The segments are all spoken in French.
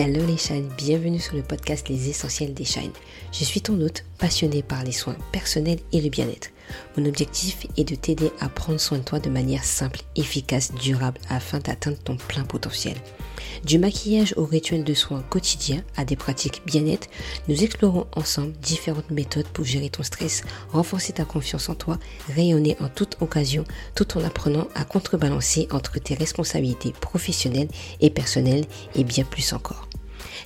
Hello les shines, bienvenue sur le podcast Les Essentiels des Shines. Je suis ton hôte passionné par les soins personnels et le bien-être. Mon objectif est de t'aider à prendre soin de toi de manière simple, efficace, durable afin d'atteindre ton plein potentiel. Du maquillage au rituel de soins quotidiens à des pratiques bien-être, nous explorons ensemble différentes méthodes pour gérer ton stress, renforcer ta confiance en toi, rayonner en toute occasion tout en apprenant à contrebalancer entre tes responsabilités professionnelles et personnelles et bien plus encore.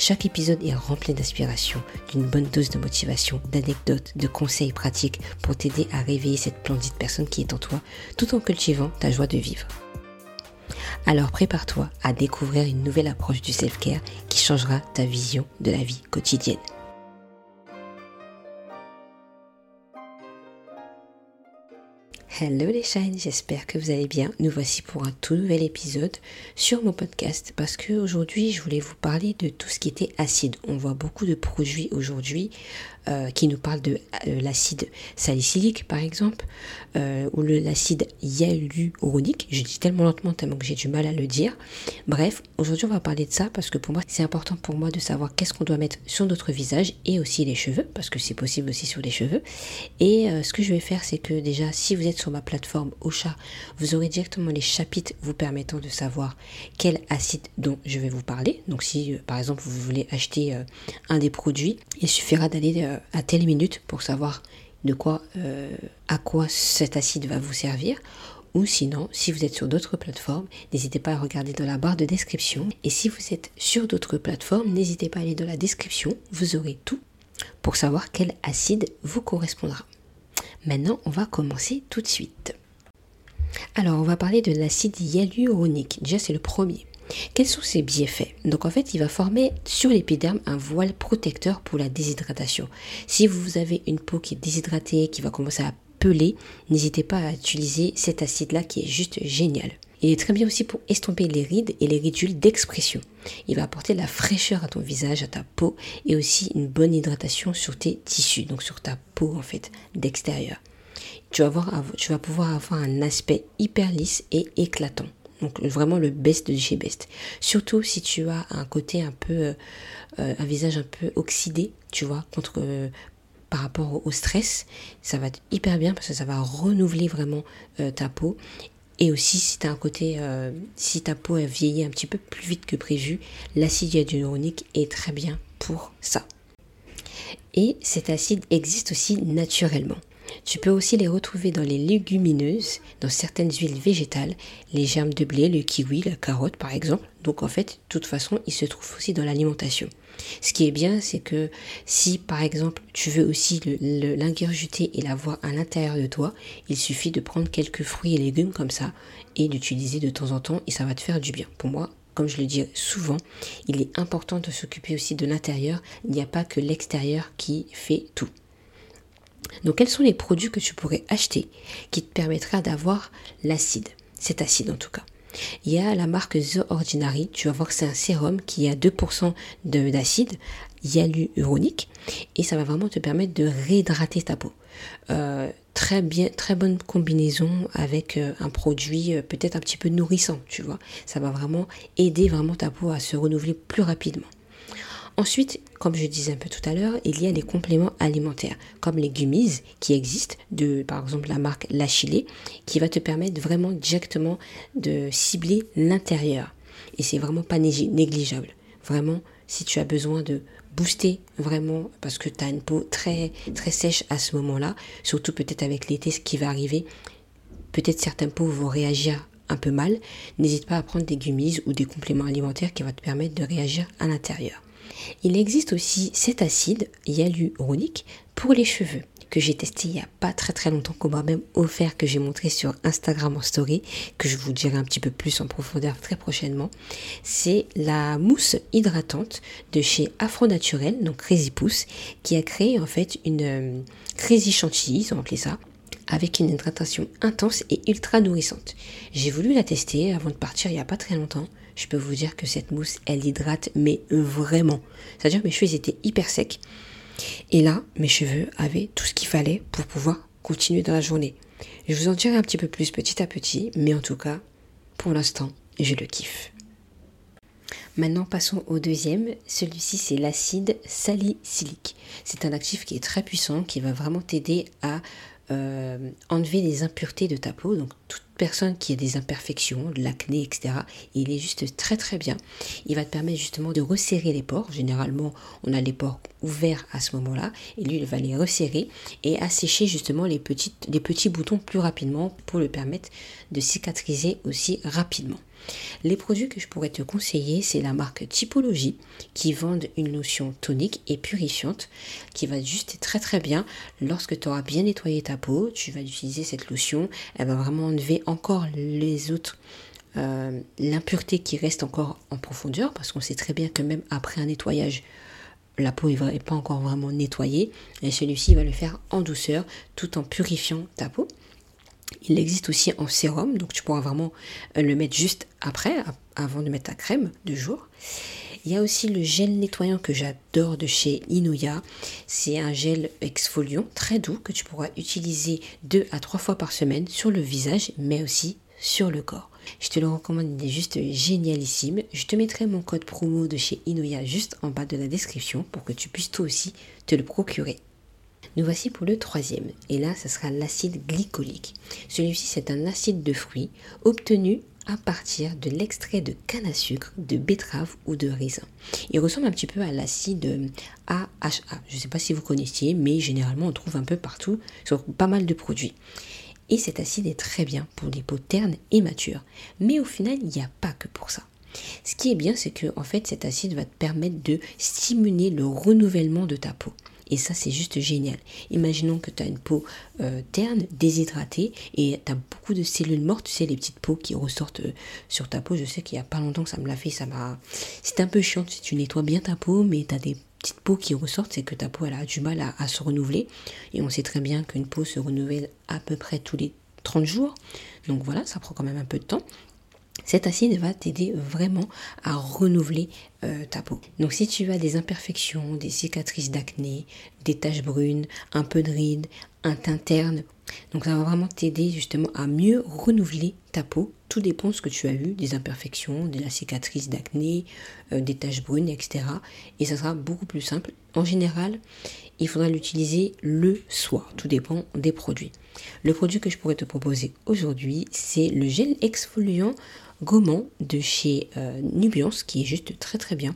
Chaque épisode est rempli d'inspiration, d'une bonne dose de motivation, d'anecdotes, de conseils pratiques pour t'aider à réveiller cette splendide personne qui est en toi tout en cultivant ta joie de vivre. Alors prépare-toi à découvrir une nouvelle approche du self-care qui changera ta vision de la vie quotidienne. Hello les shines, j'espère que vous allez bien. Nous voici pour un tout nouvel épisode sur mon podcast parce que aujourd'hui je voulais vous parler de tout ce qui était acide. On voit beaucoup de produits aujourd'hui euh, qui nous parlent de euh, l'acide salicylique par exemple euh, ou l'acide hyaluronique. Je dis tellement lentement tellement que j'ai du mal à le dire. Bref, aujourd'hui on va parler de ça parce que pour moi c'est important pour moi de savoir qu'est-ce qu'on doit mettre sur notre visage et aussi les cheveux parce que c'est possible aussi sur les cheveux. Et ce que je vais faire c'est que déjà si vous êtes sur ma plateforme Ocha, vous aurez directement les chapitres vous permettant de savoir quel acide dont je vais vous parler. Donc si euh, par exemple vous voulez acheter euh, un des produits, il suffira d'aller euh, à telle minute pour savoir de quoi, à quoi cet acide va vous servir. Ou sinon, si vous êtes sur d'autres plateformes, n'hésitez pas à regarder dans la barre de description. Et si vous êtes sur d'autres plateformes, n'hésitez pas à aller dans la description. Vous aurez tout pour savoir quel acide vous correspondra. Maintenant, on va commencer tout de suite. Alors, on va parler de l'acide hyaluronique. Déjà, c'est le premier. Quels sont ses bienfaits Donc en fait, il va former sur l'épiderme un voile protecteur pour la déshydratation. Si vous avez une peau qui est déshydratée, qui va commencer à peler, n'hésitez pas à utiliser cet acide-là qui est juste génial. Il est très bien aussi pour estomper les rides et les ridules d'expression. Il va apporter de la fraîcheur à ton visage, à ta peau et aussi une bonne hydratation sur tes tissus, donc sur ta peau en fait, d'extérieur. Tu vas, tu vas pouvoir avoir un aspect hyper lisse et éclatant. Donc vraiment le best de chez best. Surtout si tu as un côté un peu, euh, euh, un visage un peu oxydé, tu vois, contre, euh, par rapport au stress, ça va être hyper bien parce que ça va renouveler vraiment ta peau et aussi, si as un côté, si ta peau a vieilli un petit peu plus vite que prévu, l'acide hyaluronique est très bien pour ça. Et cet acide existe aussi naturellement. Tu peux aussi les retrouver dans les légumineuses, dans certaines huiles végétales, les germes de blé, le kiwi, la carotte par exemple. Donc en fait, de toute façon, ils se trouvent aussi dans l'alimentation. Ce qui est bien, c'est que si par exemple tu veux aussi l'ingurgiter et l'avoir à l'intérieur de toi, il suffit de prendre quelques fruits et légumes comme ça et d'utiliser de temps en temps et ça va te faire du bien. Pour moi, comme je le dis souvent, il est important de s'occuper aussi de l'intérieur. Il n'y a pas que l'extérieur qui fait tout. Donc quels sont les produits que tu pourrais acheter qui te permettra d'avoir l'acide, cet acide en tout cas il y a la marque The Ordinary, tu vas voir que c'est un sérum qui a 2% d'acide hyaluronique et ça va vraiment te permettre de réhydrater ta peau. Euh, très bien, très bonne combinaison avec euh, un produit euh, peut-être un petit peu nourrissant, tu vois. Ça va vraiment aider vraiment ta peau à se renouveler plus rapidement. Ensuite, comme je disais un peu tout à l'heure, il y a des compléments alimentaires, comme les gummies qui existent, de par exemple la marque Lachilé, qui va te permettre vraiment directement de cibler l'intérieur. Et c'est vraiment pas négligeable. Vraiment, si tu as besoin de booster vraiment, parce que tu as une peau très, très sèche à ce moment-là, surtout peut-être avec l'été, ce qui va arriver, peut-être certaines peaux vont réagir un peu mal, n'hésite pas à prendre des gummies ou des compléments alimentaires qui vont te permettre de réagir à l'intérieur. Il existe aussi cet acide hyaluronique pour les cheveux que j'ai testé il n'y a pas très très longtemps, qu'on m'a même offert, que j'ai montré sur Instagram en story, que je vous dirai un petit peu plus en profondeur très prochainement. C'est la mousse hydratante de chez Afro Naturel, donc Crazy Pousse, qui a créé en fait une euh, Crazy Chantilly, ils ont appelé ça, avec une hydratation intense et ultra nourrissante. J'ai voulu la tester avant de partir il n'y a pas très longtemps je peux vous dire que cette mousse, elle hydrate, mais vraiment. C'est-à-dire mes cheveux étaient hyper secs. Et là, mes cheveux avaient tout ce qu'il fallait pour pouvoir continuer dans la journée. Je vous en dirai un petit peu plus petit à petit, mais en tout cas, pour l'instant, je le kiffe. Maintenant, passons au deuxième. Celui-ci, c'est l'acide salicylique. C'est un actif qui est très puissant, qui va vraiment t'aider à euh, enlever les impuretés de ta peau. Donc, toute personne qui a des imperfections, de l'acné, etc., il est juste très très bien. Il va te permettre justement de resserrer les pores. Généralement, on a les pores ouverts à ce moment-là, et lui, il va les resserrer et assécher justement les, petites, les petits boutons plus rapidement pour le permettre de cicatriser aussi rapidement. Les produits que je pourrais te conseiller, c'est la marque Typologie qui vendent une lotion tonique et purifiante qui va juste très très bien lorsque tu auras bien nettoyé ta peau. Tu vas utiliser cette lotion, elle va vraiment enlever encore les autres euh, l'impureté qui reste encore en profondeur parce qu'on sait très bien que même après un nettoyage la peau n'est pas encore vraiment nettoyée et celui-ci va le faire en douceur tout en purifiant ta peau. Il existe aussi en sérum, donc tu pourras vraiment euh, le mettre juste après, avant de mettre ta crème de jour. Il y a aussi le gel nettoyant que j'adore de chez Inuya. C'est un gel exfoliant très doux que tu pourras utiliser deux à trois fois par semaine sur le visage, mais aussi sur le corps. Je te le recommande, il est juste génialissime. Je te mettrai mon code promo de chez Inuya juste en bas de la description pour que tu puisses toi aussi te le procurer. Nous voici pour le troisième, et là, ce sera l'acide glycolique. Celui-ci, c'est un acide de fruits obtenu à partir de l'extrait de canne à sucre, de betterave ou de raisin. Il ressemble un petit peu à l'acide AHA. Je ne sais pas si vous connaissiez, mais généralement on trouve un peu partout sur pas mal de produits. Et cet acide est très bien pour les peaux ternes et matures. Mais au final, il n'y a pas que pour ça. Ce qui est bien, c'est que en fait, cet acide va te permettre de stimuler le renouvellement de ta peau. Et ça, c'est juste génial. Imaginons que tu as une peau euh, terne, déshydratée, et tu as beaucoup de cellules mortes, tu sais, les petites peaux qui ressortent euh, sur ta peau. Je sais qu'il n'y a pas longtemps que ça me l'a fait, ça m'a... C'est un peu chiant si tu nettoies bien ta peau, mais tu as des petites peaux qui ressortent, c'est que ta peau, elle a du mal à, se renouveler. Et on sait très bien qu'une peau se renouvelle à peu près tous les 30 jours. Donc voilà, ça prend quand même un peu de temps. Cet acide va t'aider vraiment à renouveler euh, ta peau. Donc si tu as des imperfections, des cicatrices d'acné, des taches brunes, un peu de rides, un teint terne, donc ça va vraiment t'aider justement à mieux renouveler ta peau. Tout dépend de ce que tu as eu, des imperfections, de la cicatrice d'acné, euh, des taches brunes, etc. Et ça sera beaucoup plus simple. En général, il faudra l'utiliser le soir. Tout dépend des produits. Le produit que je pourrais te proposer aujourd'hui, c'est le gel exfoliant gommant de chez euh, Nubiance qui est juste très très bien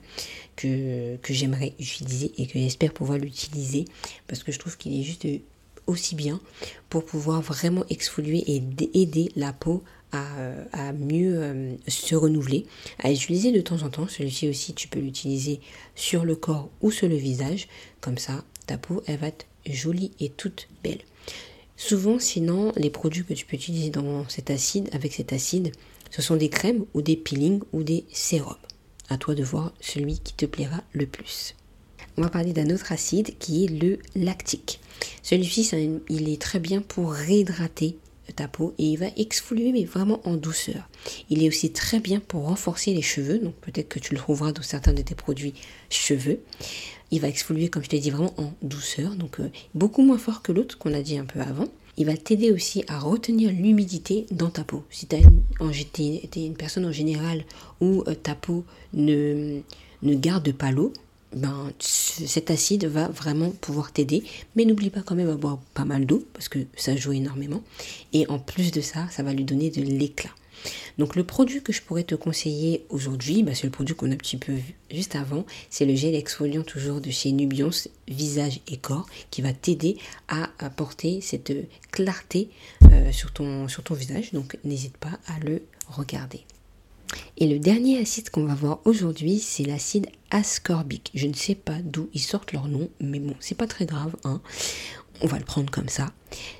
que, que j'aimerais utiliser et que j'espère pouvoir l'utiliser parce que je trouve qu'il est juste aussi bien pour pouvoir vraiment exfolier et aider la peau à, à mieux euh, se renouveler, à utiliser de temps en temps. Celui-ci aussi, tu peux l'utiliser sur le corps ou sur le visage. Comme ça, ta peau, elle va être jolie et toute belle. Souvent, sinon, les produits que tu peux utiliser dans cet acide, avec cet acide, ce sont des crèmes ou des peelings ou des sérums. À toi de voir celui qui te plaira le plus. On va parler d'un autre acide qui est le lactique. Celui-ci, il est très bien pour réhydrater ta peau et il va exfolier mais vraiment en douceur. Il est aussi très bien pour renforcer les cheveux, donc peut-être que tu le trouveras dans certains de tes produits cheveux. Il va exfolier comme je t'ai dit vraiment en douceur, donc euh, beaucoup moins fort que l'autre qu'on a dit un peu avant. Il va t'aider aussi à retenir l'humidité dans ta peau. Si tu es une personne en général où euh, ta peau ne, garde pas l'eau, ben, cet acide va vraiment pouvoir t'aider. Mais n'oublie pas quand même à boire pas mal d'eau parce que ça joue énormément. Et en plus de ça, ça va lui donner de l'éclat. Donc le produit que je pourrais te conseiller aujourd'hui, bah, c'est le produit qu'on a un petit peu vu juste avant, c'est le gel exfoliant toujours de chez Nubiance Visage et Corps qui va t'aider à apporter cette clarté euh, sur, ton, sur ton visage. Donc n'hésite pas à le regarder. Et le dernier acide qu'on va voir aujourd'hui, c'est l'acide ascorbique. Je ne sais pas d'où ils sortent leur nom, mais bon, c'est pas très grave. Hein on va le prendre comme ça.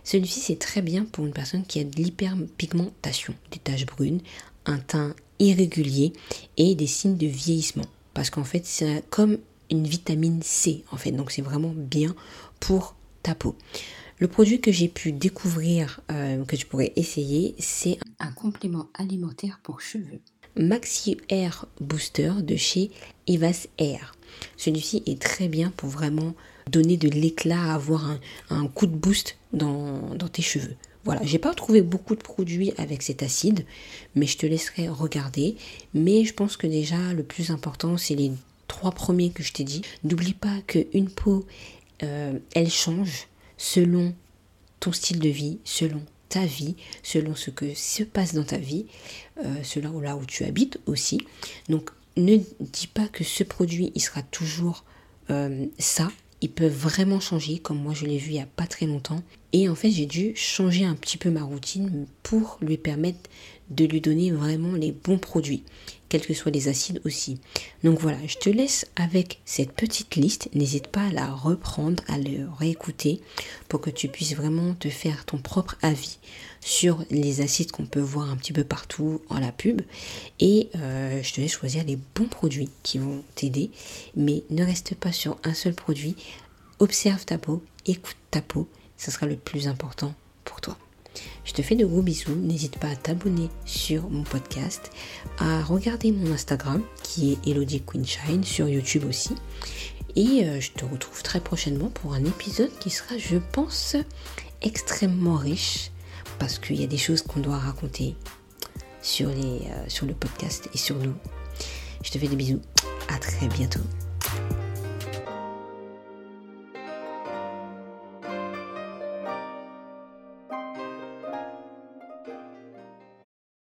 Celui-ci, c'est très bien pour une personne qui a de l'hyperpigmentation, des taches brunes, un teint irrégulier et des signes de vieillissement. Parce qu'en fait, c'est comme une vitamine C, en fait. Donc, c'est vraiment bien pour ta peau. Le produit que j'ai pu découvrir, euh, que tu pourrais essayer, c'est un complément alimentaire pour cheveux. Maxi Air Booster de chez Evas Air. Celui-ci est très bien pour vraiment donner de l'éclat, avoir un, coup de boost dans, tes cheveux. Voilà, j'ai pas trouvé beaucoup de produits avec cet acide, mais je te laisserai regarder. Mais je pense que déjà le plus important, c'est les trois premiers que je t'ai dit. N'oublie pas qu'une peau, euh, elle change selon ton style de vie, selon vie, selon ce que se passe dans ta vie, euh, selon là où tu habites aussi. Donc ne dis pas que ce produit, il sera toujours euh, ça. Il peut vraiment changer, comme moi je l'ai vu il n'y a pas très longtemps. Et en fait, j'ai dû changer un petit peu ma routine pour lui permettre de lui donner vraiment les bons produits, quels que soient les acides aussi. Donc voilà, je te laisse avec cette petite liste. N'hésite pas à la reprendre, à le réécouter pour que tu puisses vraiment te faire ton propre avis sur les acides qu'on peut voir un petit peu partout en la pub. Et euh, je te laisse choisir les bons produits qui vont t'aider. Mais ne reste pas sur un seul produit. Observe ta peau, écoute ta peau ce sera le plus important pour toi. Je te fais de gros bisous. N'hésite pas à t'abonner sur mon podcast, à regarder mon Instagram qui est Elodie Queenshine, sur YouTube aussi. Et euh, je te retrouve très prochainement pour un épisode qui sera, je pense, extrêmement riche parce qu'il y a des choses qu'on doit raconter sur, euh, sur le podcast et sur nous. Je te fais des bisous. À très bientôt.